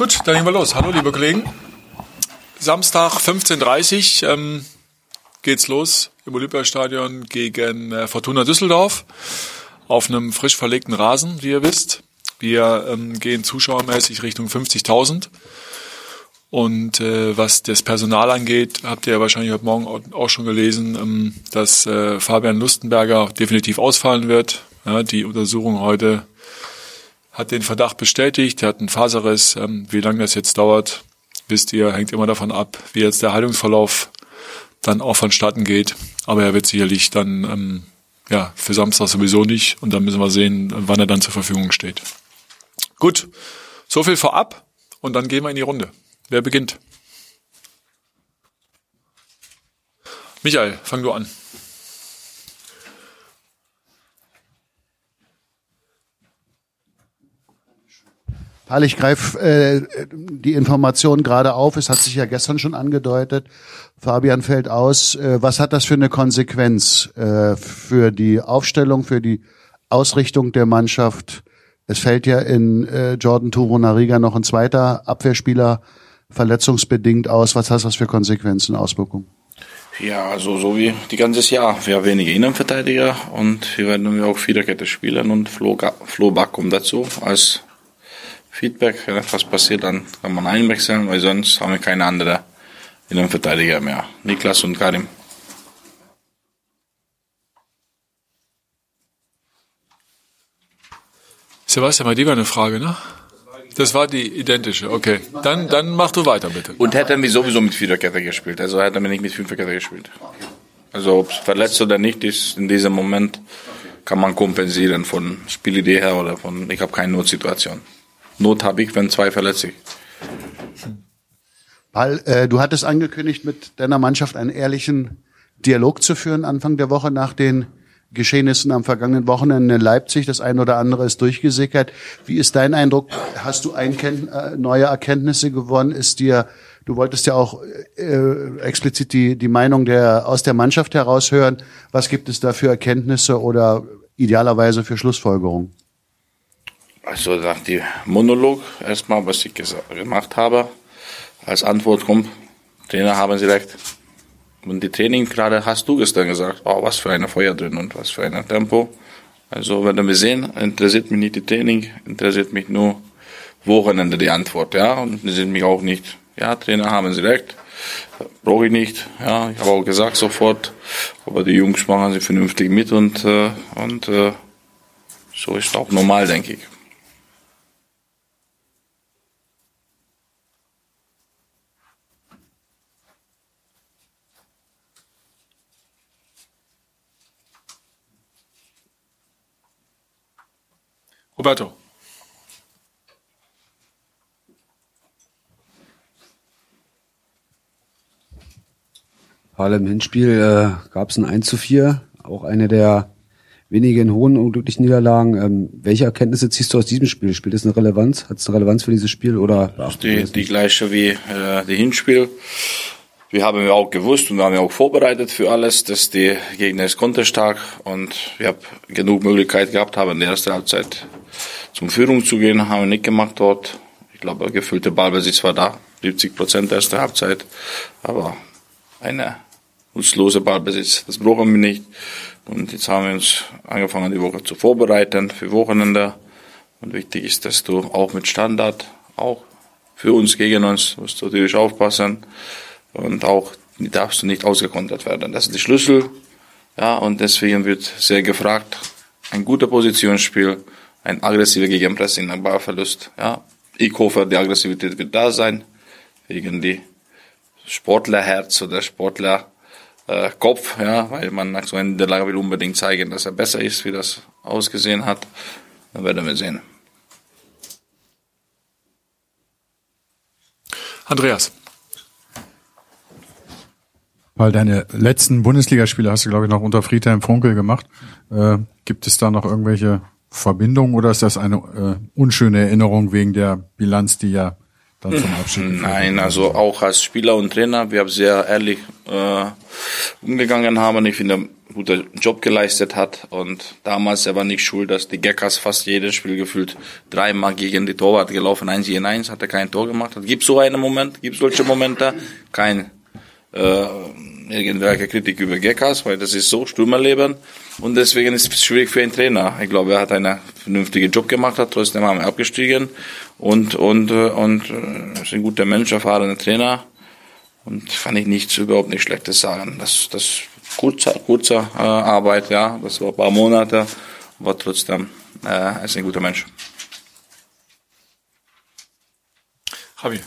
Gut, dann gehen wir los. Hallo, liebe Kollegen. Samstag 15.30 Uhr ähm, geht's los im Olympiastadion gegen äh, Fortuna Düsseldorf auf einem frisch verlegten Rasen, wie ihr wisst. Wir ähm, gehen zuschauermäßig Richtung 50.000. Und äh, was das Personal angeht, habt ihr ja wahrscheinlich heute Morgen auch schon gelesen, ähm, dass äh, Fabian Lustenberger definitiv ausfallen wird. Ja, die Untersuchung heute hat den Verdacht bestätigt, er hat einen Faserriss. Ähm, wie lange das jetzt dauert, wisst ihr, hängt immer davon ab, wie jetzt der Heilungsverlauf dann auch vonstatten geht. Aber er wird sicherlich dann ähm, ja für Samstag sowieso nicht und dann müssen wir sehen, wann er dann zur Verfügung steht. Gut, so viel vorab und dann gehen wir in die Runde. Wer beginnt? Michael, fang du an. Paul, ich greife äh, die Information gerade auf. Es hat sich ja gestern schon angedeutet. Fabian fällt aus. Äh, was hat das für eine Konsequenz äh, für die Aufstellung, für die Ausrichtung der Mannschaft? Es fällt ja in äh, Jordan Nariga noch ein zweiter Abwehrspieler verletzungsbedingt aus. Was hat das für Konsequenzen, Auswirkungen? Ja, also so wie die ganzes Jahr. Wir haben wenige Innenverteidiger und wir werden auch Viererkette spielen und Flo, Flo Back kommt dazu als Feedback. Wenn etwas passiert, dann kann man einwechseln, weil sonst haben wir keine anderen Innenverteidiger mehr. Niklas und Karim. Sebastian, bei dir war eine Frage, ne? Das war die identische, okay. Dann, dann mach du weiter, bitte. Und hätte er sowieso mit Viererkette gespielt. Also hätte er nicht mit Fünferkette gespielt. Also ob es verletzt oder nicht ist, in diesem Moment kann man kompensieren von Spielidee her oder von, ich habe keine Notsituation. Not habe ich, wenn zwei verletzt sich. Weil äh, du hattest angekündigt, mit deiner Mannschaft einen ehrlichen Dialog zu führen Anfang der Woche nach den Geschehnissen am vergangenen Wochenende in Leipzig. Das eine oder andere ist durchgesickert. Wie ist dein Eindruck? Hast du Einken äh, neue Erkenntnisse gewonnen? Ist dir, du wolltest ja auch äh, explizit die, die Meinung der, aus der Mannschaft heraushören. Was gibt es da für Erkenntnisse oder idealerweise für Schlussfolgerungen? Also nach dem Monolog erstmal, was ich gemacht habe, als Antwort kommt, Trainer haben Sie recht. Und die Training gerade hast du gestern gesagt, oh, was für eine Feuer drin und was für ein Tempo. Also werden wir sehen, interessiert mich nicht die Training, interessiert mich nur Wochenende die Antwort, ja. Und interessiert mich auch nicht, ja, Trainer haben sie recht, brauche ich nicht, ja. Ich habe auch gesagt sofort, aber die Jungs machen sie vernünftig mit und, äh, und äh, so ist auch normal, denke ich. Roberto. Im Hinspiel äh, gab es ein 1 zu 4, auch eine der wenigen hohen unglücklichen Niederlagen. Ähm, welche Erkenntnisse ziehst du aus diesem Spiel? Spielt es eine Relevanz? Hat es eine Relevanz für dieses Spiel oder? Die, die gleiche wie äh, die Hinspiel. Wir haben ja auch gewusst und wir haben ja auch vorbereitet für alles, dass die Gegner ist konterstark und wir haben genug Möglichkeit gehabt haben in der ersten Halbzeit zum Führung zu gehen, haben wir nicht gemacht dort. Ich glaube, gefüllte Ballbesitz war da, 70 Prozent erste Halbzeit, aber eine nutzlose Ballbesitz, das brauchen wir nicht. Und jetzt haben wir uns angefangen, die Woche zu vorbereiten für Wochenende. Und wichtig ist, dass du auch mit Standard, auch für uns gegen uns, musst du natürlich aufpassen. Und auch darfst du nicht ausgekontert werden. Das ist der Schlüssel. Ja, und deswegen wird sehr gefragt, ein guter Positionsspiel, ein aggressiver Gegenpressing, ein Ballverlust. Ja. Ich hoffe, die Aggressivität wird da sein, wegen die Sportlerherz oder Sportlerkopf, äh, ja, weil man nach so einer Niederlage will unbedingt zeigen, dass er besser ist, wie das ausgesehen hat. Dann werden wir sehen. Andreas. Weil deine letzten Bundesligaspiele hast du, glaube ich, noch unter Friedhelm Funkel gemacht. Äh, gibt es da noch irgendwelche Verbindung oder ist das eine äh, unschöne Erinnerung wegen der Bilanz, die ja dann zum Abschied Nein, also auch als Spieler und Trainer, wir haben sehr ehrlich äh, umgegangen haben. Ich finde, guter Job geleistet hat. Und damals, er war nicht schuld, dass die Geckers fast jedes Spiel gefühlt dreimal gegen die Torwart gelaufen, eins gegen eins, hat er kein Tor gemacht. Gibt so einen Moment, gibt solche Momente? Kein äh, irgendwelche Kritik über Geckers, weil das ist so Stürmerleben. Und deswegen ist es schwierig für einen Trainer. Ich glaube, er hat einen vernünftigen Job gemacht, hat trotzdem haben wir abgestiegen und und äh, und äh, ist ein guter Mensch, erfahrener Trainer. Und kann ich nichts überhaupt nicht Schlechtes sagen. Das das kurzer, kurzer äh, Arbeit, ja, das war ein paar Monate, aber trotzdem äh, ist ein guter Mensch. Javi.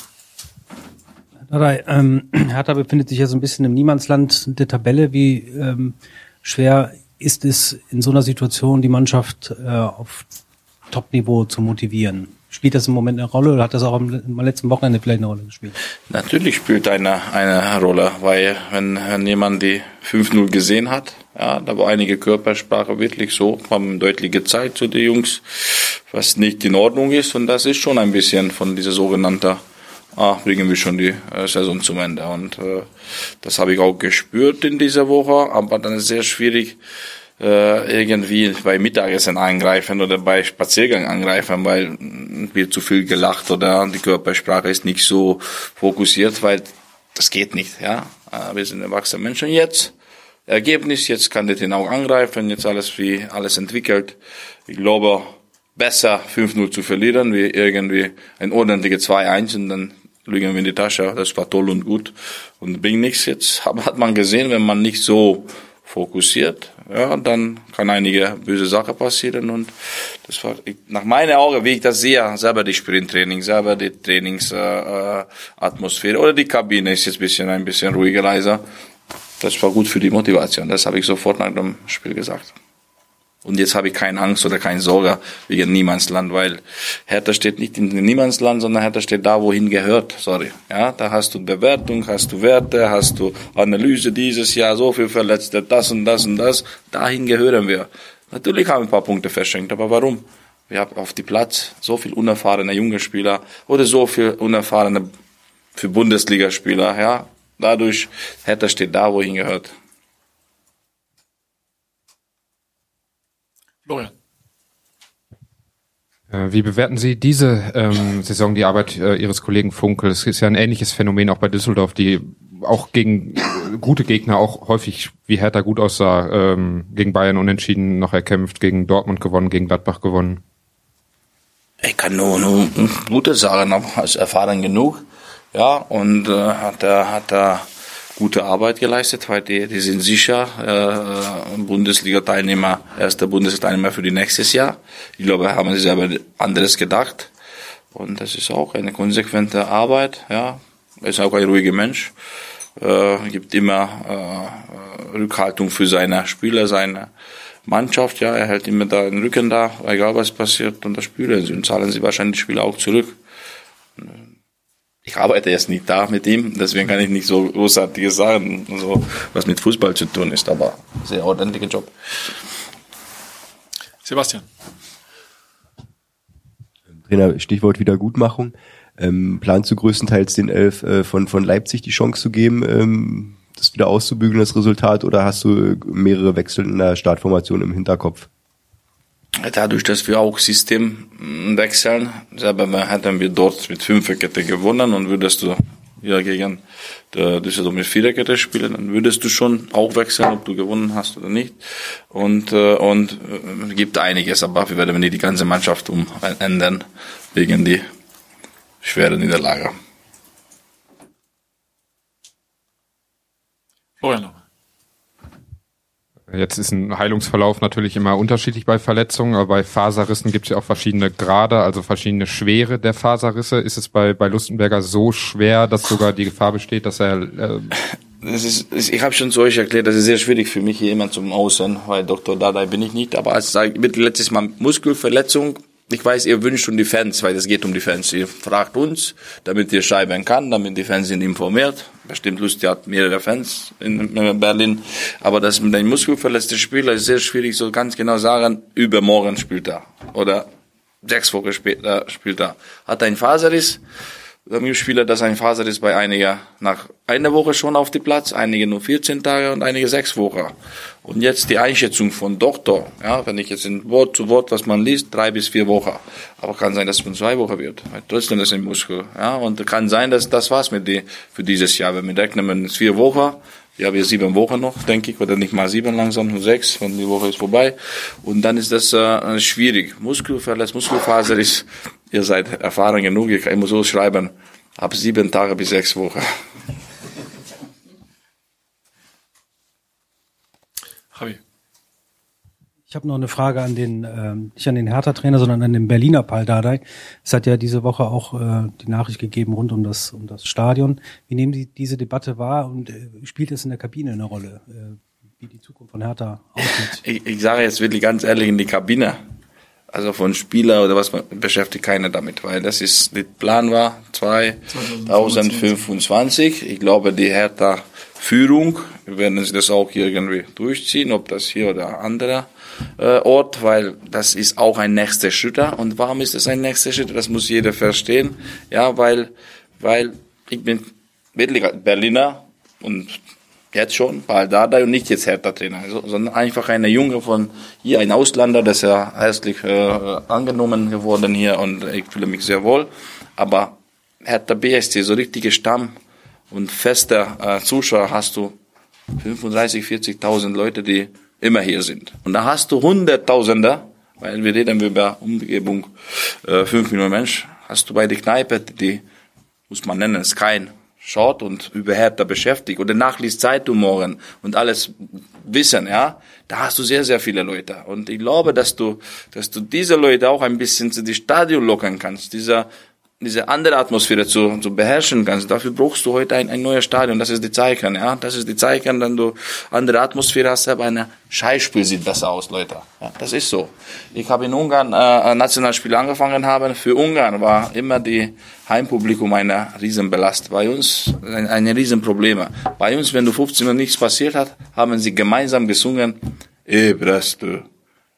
Hertha, ähm, Hertha befindet sich ja so ein bisschen im Niemandsland der Tabelle. Wie ähm, schwer ist es in so einer Situation, die Mannschaft äh, auf Top-Niveau zu motivieren? Spielt das im Moment eine Rolle oder hat das auch am letzten Wochenende vielleicht eine Rolle gespielt? Natürlich spielt eine, eine Rolle, weil wenn, wenn jemand die 5-0 gesehen hat, ja, da war einige Körpersprache wirklich so, haben deutlich gezeigt zu den Jungs, was nicht in Ordnung ist und das ist schon ein bisschen von dieser sogenannten ah, bringen wir schon die äh, Saison zum Ende. Und äh, das habe ich auch gespürt in dieser Woche, aber dann ist es sehr schwierig, äh, irgendwie bei Mittagessen eingreifen oder bei Spaziergang angreifen, weil wird zu viel gelacht oder die Körpersprache ist nicht so fokussiert, weil das geht nicht. Ja, äh, wir sind erwachsene Menschen jetzt. Ergebnis, jetzt kann der den auch angreifen, jetzt alles wie alles entwickelt. Ich glaube, besser 5-0 zu verlieren, wie irgendwie ein ordentliches 2-1 und dann lügen wir in die Tasche. Das war toll und gut und bringt nichts jetzt. Hat man gesehen, wenn man nicht so fokussiert, ja, dann kann einige böse Sache passieren und das war nach meinen Augen, wie ich das sehe, selber die Sprinttraining, selber die Trainingsatmosphäre äh, oder die Kabine ist jetzt ein bisschen ein bisschen ruhiger, leiser. Das war gut für die Motivation. Das habe ich sofort nach dem Spiel gesagt. Und jetzt habe ich keine Angst oder keine Sorge wegen Niemandsland, weil Hertha steht nicht in Niemandsland, sondern Hertha steht da, wohin gehört. Sorry. Ja, da hast du Bewertung, hast du Werte, hast du Analyse dieses Jahr, so viel Verletzte, das und das und das. Dahin gehören wir. Natürlich haben wir ein paar Punkte verschenkt, aber warum? Wir haben auf die Platz so viel unerfahrene junge Spieler oder so viel unerfahrene für Bundesligaspieler, ja. Dadurch, Hertha steht da, wohin gehört. Florian. Äh, Wie bewerten Sie diese ähm, Saison die Arbeit äh, Ihres Kollegen Funkel? Es ist ja ein ähnliches Phänomen auch bei Düsseldorf, die auch gegen äh, gute Gegner auch häufig wie Hertha gut aussah, ähm, gegen Bayern unentschieden noch erkämpft, gegen Dortmund gewonnen, gegen Gladbach gewonnen. Ich kann nur, nur Gute sagen, aber ist erfahren genug. Ja, und äh, hat er hat er gute Arbeit geleistet, weil die, sind sicher äh, Bundesliga-Teilnehmer, erster Bundesliga-Teilnehmer für die nächstes Jahr. Ich glaube, haben sie selber anderes gedacht. Und das ist auch eine konsequente Arbeit. Ja, ist auch ein ruhiger Mensch. Äh, gibt immer äh, Rückhaltung für seine Spieler, seine Mannschaft. Ja, er hält immer da den Rücken da, egal was passiert. Und das spüren sie und zahlen sie wahrscheinlich die Spieler auch zurück ich arbeite jetzt nicht da mit ihm, deswegen kann ich nicht so großartiges sagen, so, was mit Fußball zu tun ist, aber sehr ordentlicher Job. Sebastian. Trainer, Stichwort Wiedergutmachung. Ähm, planst du größtenteils den Elf äh, von, von Leipzig die Chance zu geben, ähm, das wieder auszubügeln, das Resultat, oder hast du mehrere Wechsel in der Startformation im Hinterkopf? Dadurch, dass wir auch System wechseln, selber hätten wir dort mit Fünferkette gewonnen und würdest du ja gegen der Düsseldorf mit Viererkette spielen, dann würdest du schon auch wechseln, ob du gewonnen hast oder nicht. Und äh, und äh, gibt einiges, aber wir werden nicht die ganze Mannschaft umändern wegen die schwere Niederlage. Florian. Jetzt ist ein Heilungsverlauf natürlich immer unterschiedlich bei Verletzungen, aber bei Faserrissen gibt es ja auch verschiedene Grade, also verschiedene Schwere der Faserrisse. Ist es bei, bei Lustenberger so schwer, dass sogar die Gefahr besteht, dass er... Äh das ist, ich habe schon zu euch erklärt, das ist sehr schwierig für mich, hier jemand zum Außen, weil Dr. Dada bin ich nicht, aber als ich letztes Mal Muskelverletzung, ich weiß, ihr wünscht um die Fans, weil es geht um die Fans. Ihr fragt uns, damit ihr schreiben kann, damit die Fans sind informiert. Bestimmt Lust, ihr habt mehrere Fans in Berlin. Aber das mit einem muskelverletzten Spieler ist sehr schwierig, so ganz genau sagen, übermorgen spielt er. Oder sechs Wochen später spielt er. Hat einen Faserriss, Spieler, dass ein Faser ist bei einiger nach einer Woche schon auf dem Platz, einige nur 14 Tage und einige sechs Wochen. Und jetzt die Einschätzung von Doktor, ja, wenn ich jetzt in Wort zu Wort, was man liest, drei bis vier Wochen. Aber kann sein, dass es von zwei Wochen wird. Weil trotzdem ist ein Muskel, ja. Und kann sein, dass das war's mit die, für dieses Jahr. Wenn wir rechnen mit vier Wochen, ja, wir sieben Wochen noch, denke ich, oder nicht mal sieben langsam, nur sechs, wenn die Woche ist vorbei. Und dann ist das äh, schwierig. Muskelverletz, Muskelfaser ist, ihr seid erfahren genug, ich muss so schreiben, ab sieben Tage bis sechs Wochen. Javi. Ich habe noch eine Frage an den, ähm, nicht an den Hertha-Trainer, sondern an den Berliner Paul Dardai. Es hat ja diese Woche auch äh, die Nachricht gegeben rund um das, um das Stadion. Wie nehmen Sie diese Debatte wahr und äh, spielt es in der Kabine eine Rolle, äh, wie die Zukunft von Hertha aussieht? Ich, ich sage jetzt wirklich ganz ehrlich in die Kabine. Also von Spieler oder was man beschäftigt keiner damit, weil das ist, der Plan war 2025. Ich glaube, die Hertha Führung, werden das auch irgendwie durchziehen, ob das hier oder anderer äh, Ort, weil das ist auch ein nächster Schritt. Und warum ist es ein nächster Schritt? Das muss jeder verstehen. Ja, weil, weil ich bin wirklich Berliner und jetzt schon, weil da und nicht jetzt Hertha-Trainer, sondern einfach eine Junge von hier, ein Ausländer, das ist ja herzlich äh, angenommen geworden hier und ich fühle mich sehr wohl. Aber Hertha BSC, so richtige Stamm und fester äh, Zuschauer hast du 35, 40.000 Leute, die immer hier sind. Und da hast du Hunderttausender, weil wir reden über Umgebung äh, 5 Millionen Menschen, hast du bei der Kneipe, die muss man nennen, ist kein schaut und über Hertha beschäftigt oder nachliest Zeitung morgen und alles wissen, ja, da hast du sehr, sehr viele Leute. Und ich glaube, dass du, dass du diese Leute auch ein bisschen zu die Stadion lockern kannst, dieser diese andere Atmosphäre zu, zu beherrschen kannst. Dafür brauchst du heute ein, ein neues Stadion. Das ist die Zeichen, ja. Das ist die Zeichen, wenn du andere Atmosphäre hast, aber ein Scheißspiel sieht besser aus, Leute. Ja, das ist so. Ich habe in Ungarn äh, Nationalspiel angefangen haben. Für Ungarn war immer die Heimpublikum eine Riesenbelast. Bei uns ein, ein Riesenproblem. Bei uns, wenn du 15 Uhr nichts passiert hat, haben sie gemeinsam gesungen, E Breste, E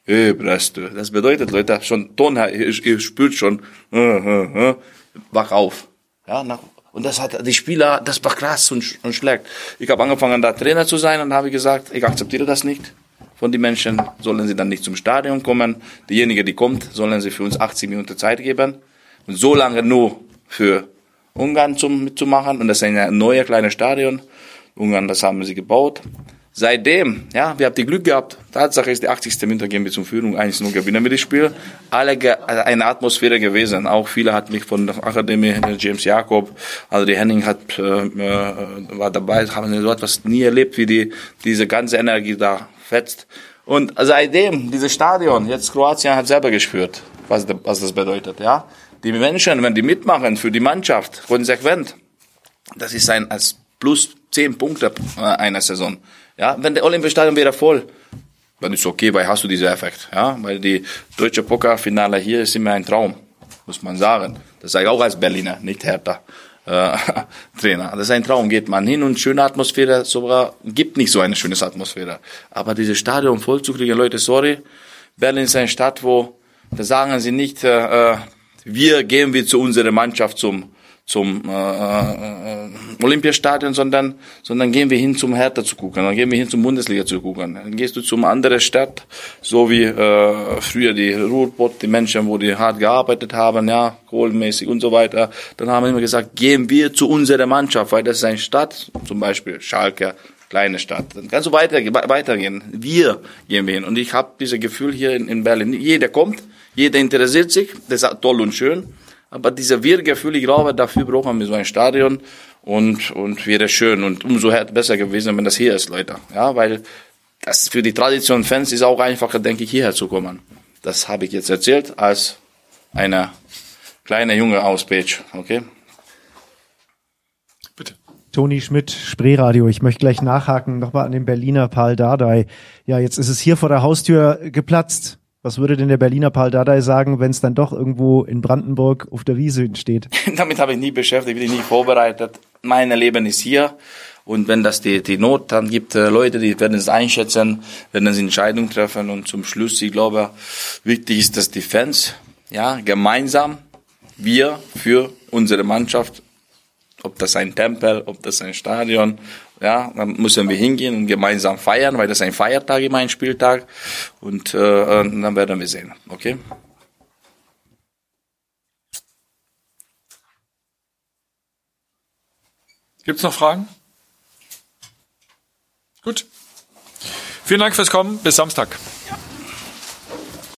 Breste. Das bedeutet, Leute, schon Ton, ihr, spürt schon, wach auf. Ja, nach, und das hat die Spieler, das war krass und, und schlägt. Ich habe angefangen, da Trainer zu sein und habe gesagt, ich akzeptiere das nicht. Von den Menschen sollen sie dann nicht zum Stadion kommen. Diejenige, die kommt, sollen sie für uns 80 Minuten Zeit geben. Und so lange nur für Ungarn zum, mitzumachen. Und das ist ein neues kleines Stadion. Ungarn, das haben sie gebaut. Seitdem, ja, wir haben die Glück gehabt. Tatsache ist, die 80. Minute gehen wir zum Führung, eins nur gewinnen wir das Spiel. Alle also eine Atmosphäre gewesen. Auch viele hat mich von der Akademie, James Jakob, also die Henning hat, äh, war dabei, haben so etwas nie erlebt, wie die, diese ganze Energie da fetzt. Und seitdem, dieses Stadion, jetzt Kroatien hat selber gespürt, was, was das bedeutet, ja. Die Menschen, wenn die mitmachen für die Mannschaft, konsequent, das ist ein, als plus zehn Punkte einer Saison. Ja, wenn der Olympiastadion wäre voll, dann ist okay, weil hast du diesen Effekt. Ja, weil die deutsche Pokalfinale hier ist immer ein Traum, muss man sagen. Das sage ich auch als Berliner, nicht Hertha. Äh, Trainer. Das ist ein Traum. Geht man hin und schöne Atmosphäre, sogar gibt nicht so eine schöne Atmosphäre. Aber dieses Stadion voll zu kriegen, Leute, sorry. Berlin ist eine Stadt, wo da sagen sie nicht, äh, äh wir gehen wir zu unserer Mannschaft zum zum äh, äh, Olympiastadion, sondern, sondern gehen wir hin zum Hertha zu gucken, dann gehen wir hin zum Bundesliga zu gucken. Dann gehst du zum anderen Stadt, so wie äh, früher die Ruhrpott, die Menschen, wo die hart gearbeitet haben, ja, kohlenmäßig und so weiter. Dann haben wir immer gesagt, gehen wir zu unserer Mannschaft, weil das ist eine Stadt, zum Beispiel Schalke, kleine Stadt. Dann kannst du weiter, weitergehen. Wir gehen wir hin. Und ich habe dieses Gefühl hier in, in Berlin. Jeder kommt, jeder interessiert sich, das ist toll und schön. Aber dieser Wir-Gefühl, ich glaube, dafür brauchen wir so ein Stadion und, und wäre schön und umso besser gewesen, wenn das hier ist, Leute. Ja, weil das für die Tradition-Fans ist auch einfacher, denke ich, hierher zu kommen. Das habe ich jetzt erzählt als eine kleine Junge aus Page, okay? Bitte. Toni Schmidt, Spreeradio. Ich möchte gleich nachhaken, nochmal an den Berliner Paul Dardai. Ja, jetzt ist es hier vor der Haustür geplatzt. Was würde denn der Berliner Paul Dardai sagen, wenn es dann doch irgendwo in Brandenburg auf der Wiese steht? Damit habe ich nie beschäftigt, bin ich nie vorbereitet. Mein Leben ist hier. Und wenn das die, die Not dann gibt, äh, Leute, die werden es einschätzen, werden es Entscheidungen treffen. Und zum Schluss, ich glaube, wichtig ist, dass die Fans, ja, gemeinsam wir für unsere Mannschaft, ob das ein Tempel, ob das ein Stadion, ja, dann müssen wir hingehen und gemeinsam feiern, weil das ein Feiertag immer ein Spieltag und äh, dann werden wir sehen, okay? Gibt's noch Fragen? Gut. Vielen Dank fürs Kommen. Bis Samstag.